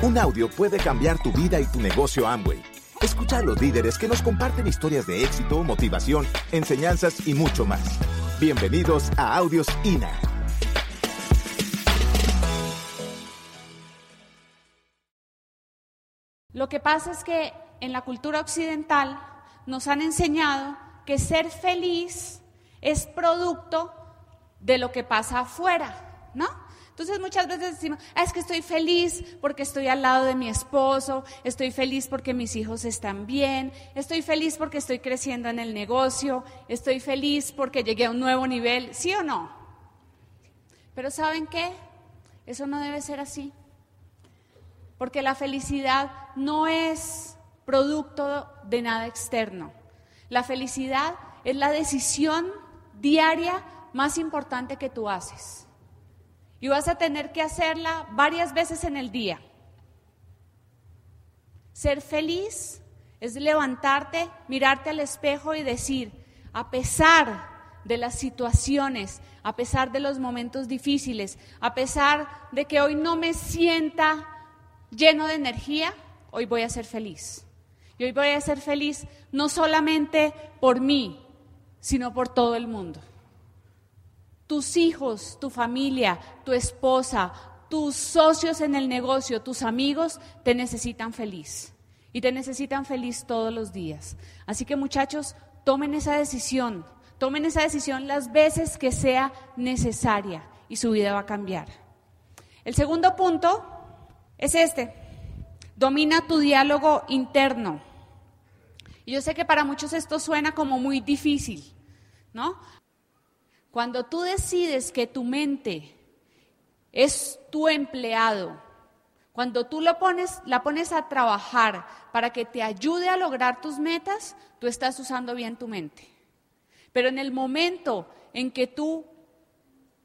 Un audio puede cambiar tu vida y tu negocio Amway. Escucha a los líderes que nos comparten historias de éxito, motivación, enseñanzas y mucho más. Bienvenidos a Audios INA. Lo que pasa es que en la cultura occidental nos han enseñado que ser feliz es producto de lo que pasa afuera, ¿no? Entonces muchas veces decimos, ah, es que estoy feliz porque estoy al lado de mi esposo, estoy feliz porque mis hijos están bien, estoy feliz porque estoy creciendo en el negocio, estoy feliz porque llegué a un nuevo nivel, ¿sí o no? Pero ¿saben qué? Eso no debe ser así. Porque la felicidad no es producto de nada externo. La felicidad es la decisión diaria más importante que tú haces. Y vas a tener que hacerla varias veces en el día. Ser feliz es levantarte, mirarte al espejo y decir, a pesar de las situaciones, a pesar de los momentos difíciles, a pesar de que hoy no me sienta lleno de energía, hoy voy a ser feliz. Y hoy voy a ser feliz no solamente por mí, sino por todo el mundo. Tus hijos, tu familia, tu esposa, tus socios en el negocio, tus amigos te necesitan feliz. Y te necesitan feliz todos los días. Así que muchachos, tomen esa decisión. Tomen esa decisión las veces que sea necesaria y su vida va a cambiar. El segundo punto es este. Domina tu diálogo interno. Y yo sé que para muchos esto suena como muy difícil, ¿no? Cuando tú decides que tu mente es tu empleado, cuando tú la pones a trabajar para que te ayude a lograr tus metas, tú estás usando bien tu mente. Pero en el momento en que tú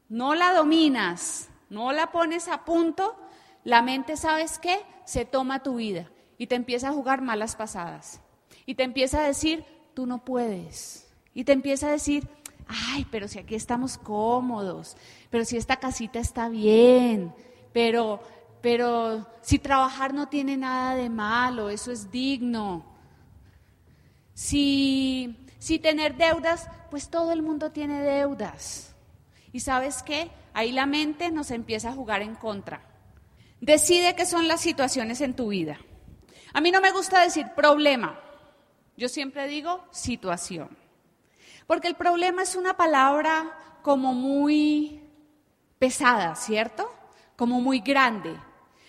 no la dominas, no la pones a punto, la mente, ¿sabes qué? Se toma tu vida y te empieza a jugar malas pasadas. Y te empieza a decir, tú no puedes. Y te empieza a decir, ay, pero si aquí estamos cómodos, pero si esta casita está bien, pero, pero si trabajar no tiene nada de malo, eso es digno. Si, si tener deudas, pues todo el mundo tiene deudas. ¿Y sabes qué? Ahí la mente nos empieza a jugar en contra. Decide qué son las situaciones en tu vida. A mí no me gusta decir problema, yo siempre digo situación. Porque el problema es una palabra como muy pesada, ¿cierto? Como muy grande.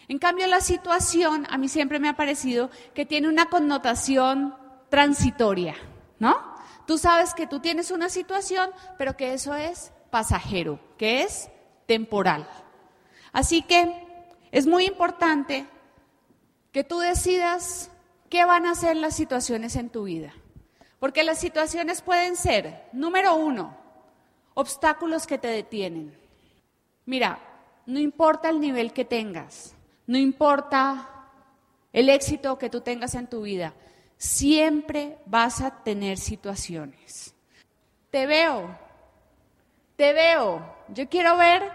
En cambio, la situación a mí siempre me ha parecido que tiene una connotación transitoria, ¿no? Tú sabes que tú tienes una situación, pero que eso es pasajero, que es temporal. Así que es muy importante que tú decidas qué van a ser las situaciones en tu vida. Porque las situaciones pueden ser, número uno, obstáculos que te detienen. Mira, no importa el nivel que tengas, no importa el éxito que tú tengas en tu vida, siempre vas a tener situaciones. Te veo, te veo, yo quiero ver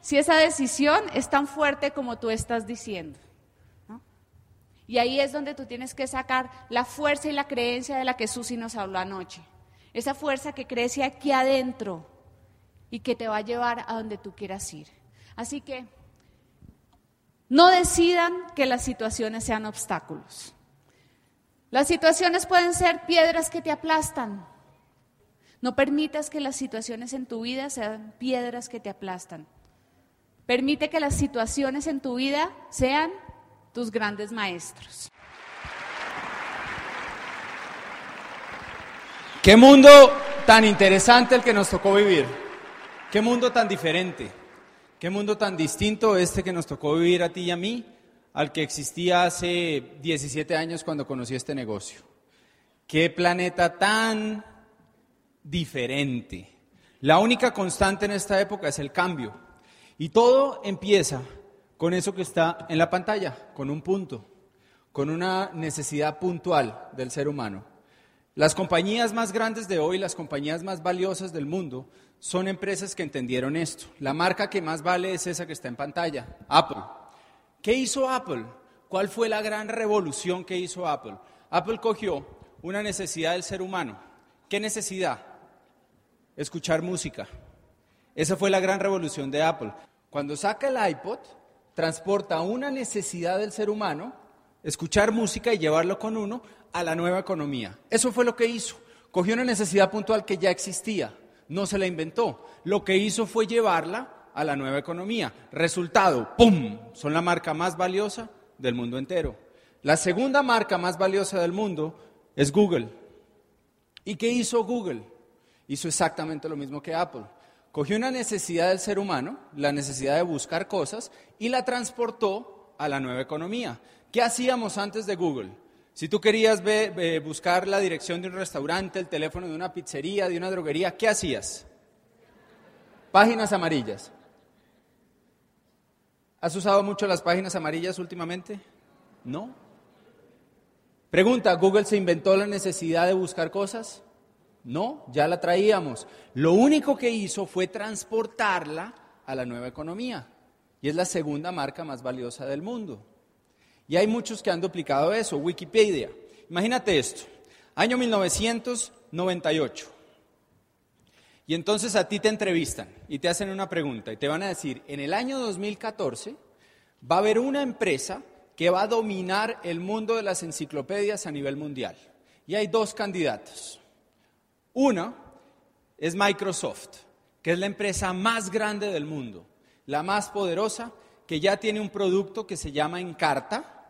si esa decisión es tan fuerte como tú estás diciendo. Y ahí es donde tú tienes que sacar la fuerza y la creencia de la que Susi nos habló anoche. Esa fuerza que crece aquí adentro y que te va a llevar a donde tú quieras ir. Así que no decidan que las situaciones sean obstáculos. Las situaciones pueden ser piedras que te aplastan. No permitas que las situaciones en tu vida sean piedras que te aplastan. Permite que las situaciones en tu vida sean tus grandes maestros. Qué mundo tan interesante el que nos tocó vivir. Qué mundo tan diferente. Qué mundo tan distinto este que nos tocó vivir a ti y a mí al que existía hace 17 años cuando conocí este negocio. Qué planeta tan diferente. La única constante en esta época es el cambio. Y todo empieza con eso que está en la pantalla, con un punto, con una necesidad puntual del ser humano. Las compañías más grandes de hoy, las compañías más valiosas del mundo, son empresas que entendieron esto. La marca que más vale es esa que está en pantalla, Apple. ¿Qué hizo Apple? ¿Cuál fue la gran revolución que hizo Apple? Apple cogió una necesidad del ser humano. ¿Qué necesidad? Escuchar música. Esa fue la gran revolución de Apple. Cuando saca el iPod, transporta una necesidad del ser humano, escuchar música y llevarlo con uno, a la nueva economía. Eso fue lo que hizo. Cogió una necesidad puntual que ya existía, no se la inventó. Lo que hizo fue llevarla a la nueva economía. Resultado, ¡pum! Son la marca más valiosa del mundo entero. La segunda marca más valiosa del mundo es Google. ¿Y qué hizo Google? Hizo exactamente lo mismo que Apple. Cogió una necesidad del ser humano, la necesidad de buscar cosas, y la transportó a la nueva economía. ¿Qué hacíamos antes de Google? Si tú querías buscar la dirección de un restaurante, el teléfono de una pizzería, de una droguería, ¿qué hacías? Páginas amarillas. ¿Has usado mucho las páginas amarillas últimamente? No. Pregunta, ¿Google se inventó la necesidad de buscar cosas? No, ya la traíamos. Lo único que hizo fue transportarla a la nueva economía. Y es la segunda marca más valiosa del mundo. Y hay muchos que han duplicado eso. Wikipedia. Imagínate esto. Año 1998. Y entonces a ti te entrevistan y te hacen una pregunta y te van a decir, en el año 2014 va a haber una empresa que va a dominar el mundo de las enciclopedias a nivel mundial. Y hay dos candidatos. Una es Microsoft, que es la empresa más grande del mundo, la más poderosa, que ya tiene un producto que se llama Encarta,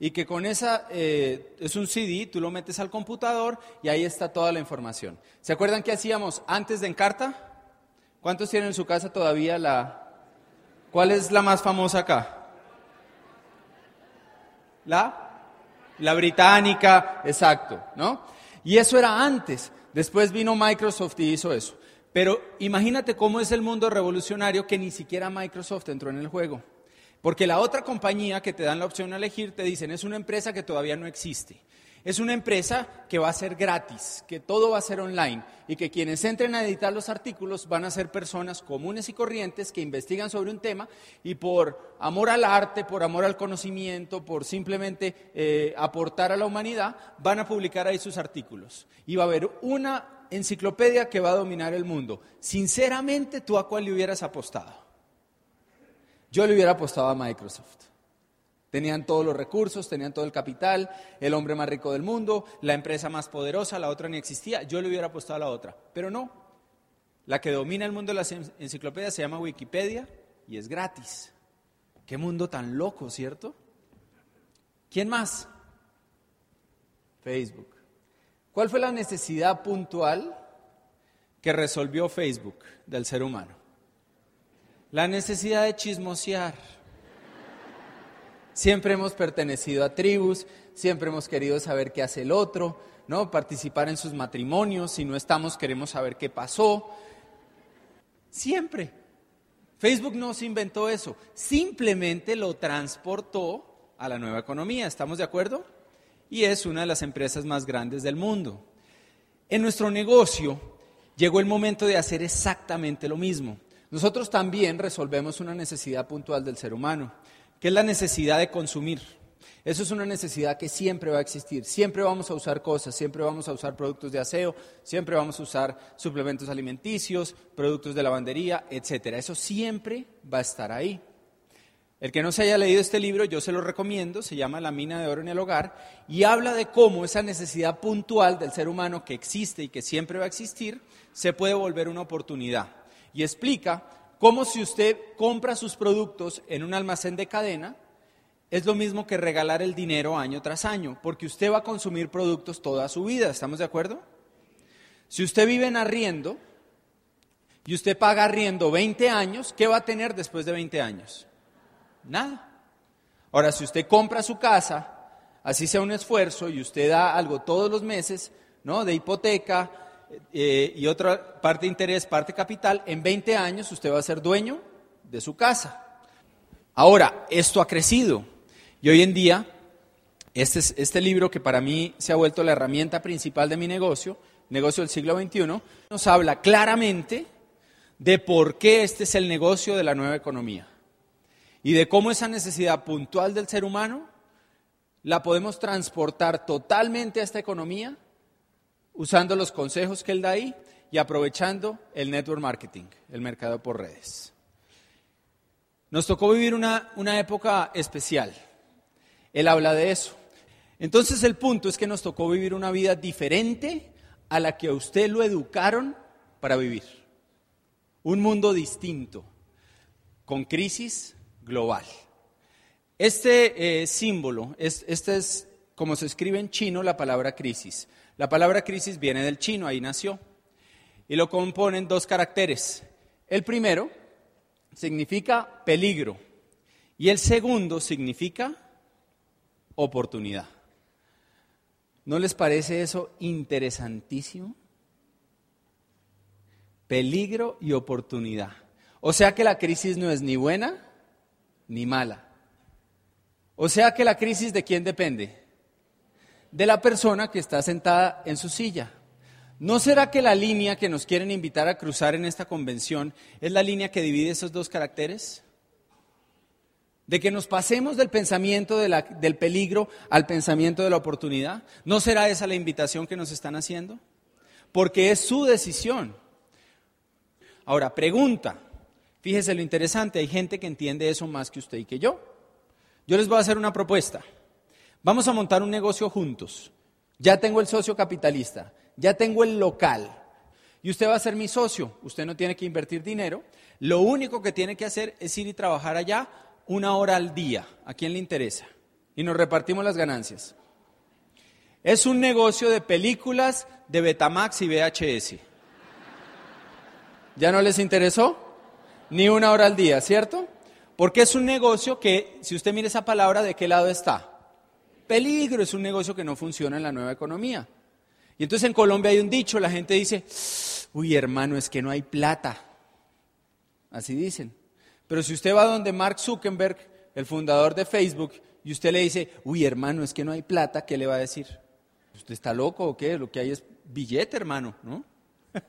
y que con esa eh, es un CD, tú lo metes al computador y ahí está toda la información. ¿Se acuerdan qué hacíamos antes de Encarta? ¿Cuántos tienen en su casa todavía la... ¿Cuál es la más famosa acá? ¿La? La británica, exacto, ¿no? Y eso era antes. Después vino Microsoft y hizo eso. Pero imagínate cómo es el mundo revolucionario que ni siquiera Microsoft entró en el juego. Porque la otra compañía que te dan la opción a elegir te dicen es una empresa que todavía no existe. Es una empresa que va a ser gratis, que todo va a ser online y que quienes entren a editar los artículos van a ser personas comunes y corrientes que investigan sobre un tema y por amor al arte, por amor al conocimiento, por simplemente eh, aportar a la humanidad, van a publicar ahí sus artículos. Y va a haber una enciclopedia que va a dominar el mundo. Sinceramente, ¿tú a cuál le hubieras apostado? Yo le hubiera apostado a Microsoft. Tenían todos los recursos, tenían todo el capital, el hombre más rico del mundo, la empresa más poderosa, la otra ni existía. Yo le hubiera apostado a la otra, pero no. La que domina el mundo de las enciclopedias se llama Wikipedia y es gratis. Qué mundo tan loco, ¿cierto? ¿Quién más? Facebook. ¿Cuál fue la necesidad puntual que resolvió Facebook del ser humano? La necesidad de chismosear. Siempre hemos pertenecido a tribus, siempre hemos querido saber qué hace el otro, ¿no? Participar en sus matrimonios, si no estamos queremos saber qué pasó. Siempre. Facebook no se inventó eso, simplemente lo transportó a la nueva economía, ¿estamos de acuerdo? Y es una de las empresas más grandes del mundo. En nuestro negocio llegó el momento de hacer exactamente lo mismo. Nosotros también resolvemos una necesidad puntual del ser humano, que es la necesidad de consumir. Eso es una necesidad que siempre va a existir. Siempre vamos a usar cosas, siempre vamos a usar productos de aseo, siempre vamos a usar suplementos alimenticios, productos de lavandería, etc. Eso siempre va a estar ahí. El que no se haya leído este libro, yo se lo recomiendo, se llama La mina de oro en el hogar y habla de cómo esa necesidad puntual del ser humano que existe y que siempre va a existir se puede volver una oportunidad y explica cómo si usted compra sus productos en un almacén de cadena, es lo mismo que regalar el dinero año tras año, porque usted va a consumir productos toda su vida, ¿estamos de acuerdo? Si usted vive en arriendo y usted paga arriendo 20 años, ¿qué va a tener después de 20 años? Nada. Ahora, si usted compra su casa, así sea un esfuerzo, y usted da algo todos los meses, ¿no? De hipoteca, eh, y otra parte interés, parte capital, en 20 años usted va a ser dueño de su casa. Ahora, esto ha crecido y hoy en día, este, este libro que para mí se ha vuelto la herramienta principal de mi negocio, negocio del siglo XXI, nos habla claramente de por qué este es el negocio de la nueva economía y de cómo esa necesidad puntual del ser humano la podemos transportar totalmente a esta economía usando los consejos que él da ahí y aprovechando el network marketing, el mercado por redes. Nos tocó vivir una, una época especial. Él habla de eso. Entonces el punto es que nos tocó vivir una vida diferente a la que a usted lo educaron para vivir. Un mundo distinto, con crisis global. Este eh, símbolo, es, este es como se escribe en chino la palabra crisis. La palabra crisis viene del chino, ahí nació. Y lo componen dos caracteres. El primero significa peligro y el segundo significa oportunidad. ¿No les parece eso interesantísimo? Peligro y oportunidad. O sea que la crisis no es ni buena ni mala. O sea que la crisis de quién depende? De la persona que está sentada en su silla. ¿No será que la línea que nos quieren invitar a cruzar en esta convención es la línea que divide esos dos caracteres? De que nos pasemos del pensamiento del peligro al pensamiento de la oportunidad. ¿No será esa la invitación que nos están haciendo? Porque es su decisión. Ahora, pregunta. Fíjese lo interesante, hay gente que entiende eso más que usted y que yo. Yo les voy a hacer una propuesta. Vamos a montar un negocio juntos. Ya tengo el socio capitalista ya tengo el local y usted va a ser mi socio, usted no tiene que invertir dinero, lo único que tiene que hacer es ir y trabajar allá una hora al día, a quién le interesa, y nos repartimos las ganancias. Es un negocio de películas de Betamax y VHS. ¿Ya no les interesó? Ni una hora al día, ¿cierto? Porque es un negocio que, si usted mira esa palabra, ¿de qué lado está? Peligro, es un negocio que no funciona en la nueva economía. Y entonces en Colombia hay un dicho, la gente dice, uy hermano, es que no hay plata. Así dicen. Pero si usted va donde Mark Zuckerberg, el fundador de Facebook, y usted le dice, uy hermano, es que no hay plata, ¿qué le va a decir? ¿Usted está loco o qué? Lo que hay es billete, hermano, ¿no?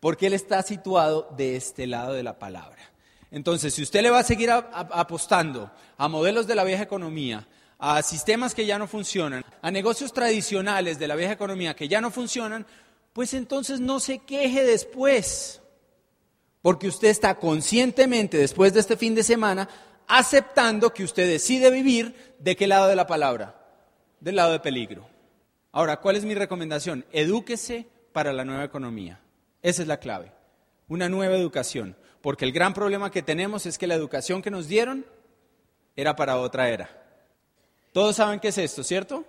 Porque él está situado de este lado de la palabra. Entonces, si usted le va a seguir apostando a modelos de la vieja economía, a sistemas que ya no funcionan, a negocios tradicionales de la vieja economía que ya no funcionan, pues entonces no se queje después, porque usted está conscientemente después de este fin de semana aceptando que usted decide vivir de qué lado de la palabra, del lado de peligro. Ahora, ¿cuál es mi recomendación? Edúquese para la nueva economía. Esa es la clave. Una nueva educación. Porque el gran problema que tenemos es que la educación que nos dieron era para otra era. Todos saben qué es esto, ¿cierto?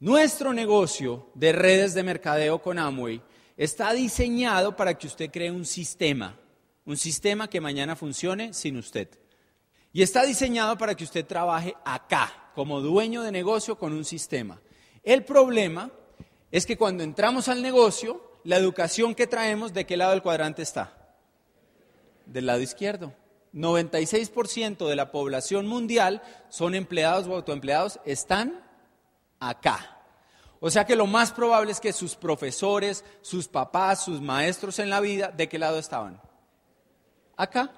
Nuestro negocio de redes de mercadeo con Amway está diseñado para que usted cree un sistema, un sistema que mañana funcione sin usted. Y está diseñado para que usted trabaje acá, como dueño de negocio con un sistema. El problema es que cuando entramos al negocio, la educación que traemos, ¿de qué lado del cuadrante está? Del lado izquierdo. 96% de la población mundial son empleados o autoempleados, están acá. O sea que lo más probable es que sus profesores, sus papás, sus maestros en la vida, ¿de qué lado estaban? Acá.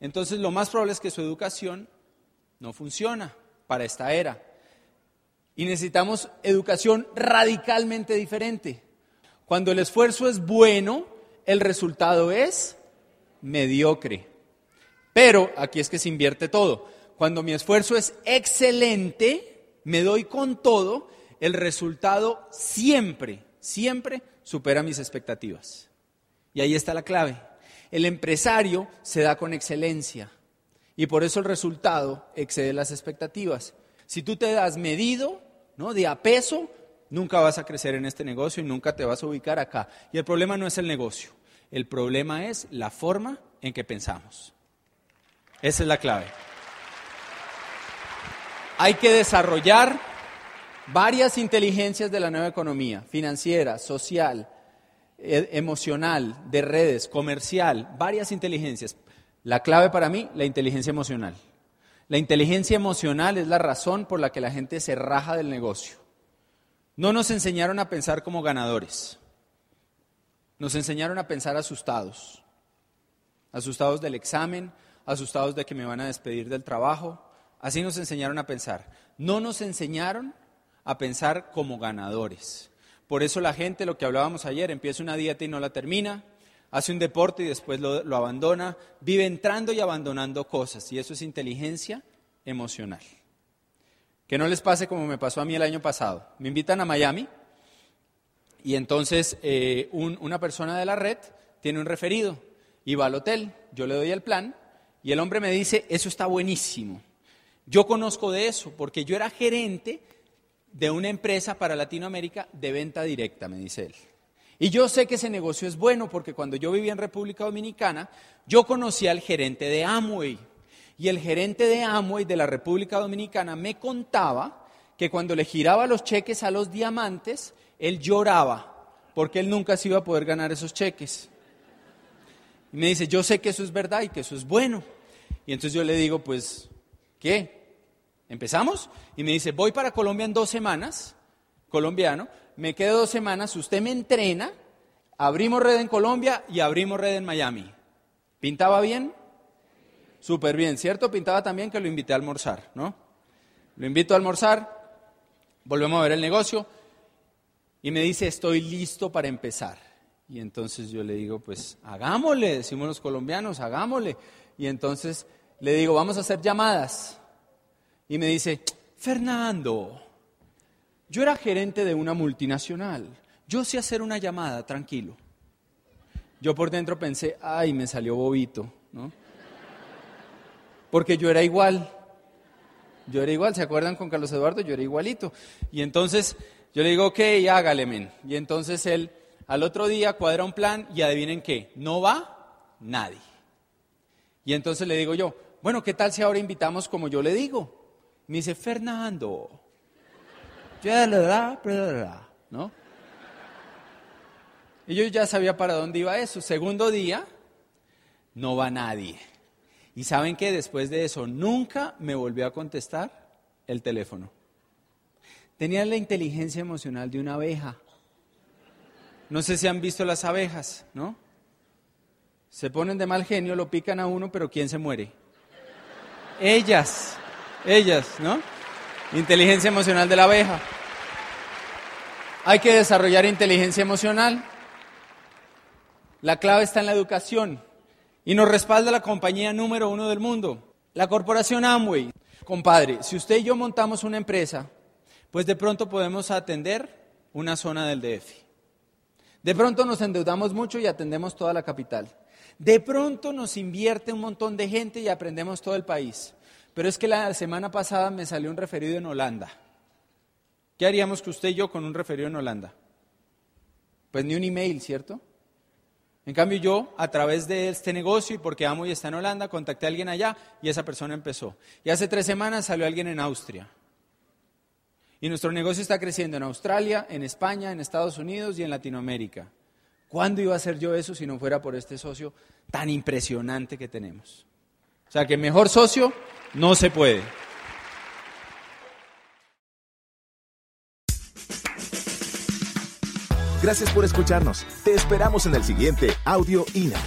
Entonces lo más probable es que su educación no funciona para esta era. Y necesitamos educación radicalmente diferente. Cuando el esfuerzo es bueno, el resultado es mediocre. Pero aquí es que se invierte todo. Cuando mi esfuerzo es excelente, me doy con todo, el resultado siempre, siempre supera mis expectativas. Y ahí está la clave. El empresario se da con excelencia y por eso el resultado excede las expectativas. Si tú te das medido, ¿no? de a peso, nunca vas a crecer en este negocio y nunca te vas a ubicar acá. Y el problema no es el negocio, el problema es la forma en que pensamos. Esa es la clave. Hay que desarrollar varias inteligencias de la nueva economía, financiera, social, e, emocional, de redes, comercial, varias inteligencias. La clave para mí, la inteligencia emocional. La inteligencia emocional es la razón por la que la gente se raja del negocio. No nos enseñaron a pensar como ganadores. Nos enseñaron a pensar asustados. Asustados del examen, asustados de que me van a despedir del trabajo, Así nos enseñaron a pensar. No nos enseñaron a pensar como ganadores. Por eso la gente, lo que hablábamos ayer, empieza una dieta y no la termina, hace un deporte y después lo, abandona, vive entrando y abandonando cosas. Y eso es inteligencia emocional. Que no les pase como me pasó a mí el año pasado. Me invitan a Miami y entonces eh, una persona de la red tiene un referido y va al hotel, yo le doy el plan y el hombre me dice, eso está buenísimo. Yo conozco de eso porque yo era gerente de una empresa para Latinoamérica de venta directa, me dice él. Y yo sé que ese negocio es bueno porque cuando yo vivía en República Dominicana, yo conocí al gerente de Amway. Y el gerente de Amway de la República Dominicana me contaba que cuando le giraba los cheques a los diamantes, él lloraba porque él nunca se iba a poder ganar esos cheques. Y me dice, yo sé que eso es verdad y que eso es bueno. Y entonces yo le digo, pues, ¿qué? ¿Empezamos? Y me dice, voy para Colombia en dos semanas, colombiano, me quedo dos semanas, usted me entrena, abrimos red en Colombia y abrimos red en Miami. ¿Pintaba bien? Súper bien, ¿cierto? Pintaba también que lo invité a almorzar, ¿no? Lo invito a almorzar, volvemos a ver el negocio y me dice, estoy listo para empezar. Y entonces yo le digo, pues hagámosle, decimos los colombianos, hagámosle. Y entonces le digo, vamos a hacer llamadas. Y me dice, Fernando, yo era gerente de una multinacional, yo sé hacer una llamada, tranquilo. Yo por dentro pensé, ay, me salió bobito, ¿no? porque yo era igual. Yo era igual, ¿se acuerdan con Carlos Eduardo? Yo era igualito. Y entonces yo le digo, ok, hágale, men. Y entonces él al otro día cuadra un plan y adivinen qué, no va nadie. Y entonces le digo yo, bueno, ¿qué tal si ahora invitamos como yo le digo? Me dice, Fernando. ¿No? Y yo ya sabía para dónde iba eso. Segundo día, no va nadie. Y saben que después de eso nunca me volvió a contestar el teléfono. Tenía la inteligencia emocional de una abeja. No sé si han visto las abejas, ¿no? Se ponen de mal genio, lo pican a uno, pero ¿quién se muere? Ellas, ellas, ¿no? Inteligencia emocional de la abeja. Hay que desarrollar inteligencia emocional. La clave está en la educación. Y nos respalda la compañía número uno del mundo, la corporación Amway. Compadre, si usted y yo montamos una empresa, pues de pronto podemos atender una zona del DF. De pronto nos endeudamos mucho y atendemos toda la capital. De pronto nos invierte un montón de gente y aprendemos todo el país. Pero es que la semana pasada me salió un referido en Holanda. ¿Qué haríamos que usted y yo con un referido en Holanda? Pues ni un email, ¿cierto? En cambio yo, a través de este negocio y porque amo y está en Holanda, contacté a alguien allá y esa persona empezó. Y hace tres semanas salió alguien en Austria. Y nuestro negocio está creciendo en Australia, en España, en Estados Unidos y en Latinoamérica. ¿Cuándo iba a hacer yo eso si no fuera por este socio tan impresionante que tenemos? O sea que mejor socio no se puede. Gracias por escucharnos. Te esperamos en el siguiente Audio INA.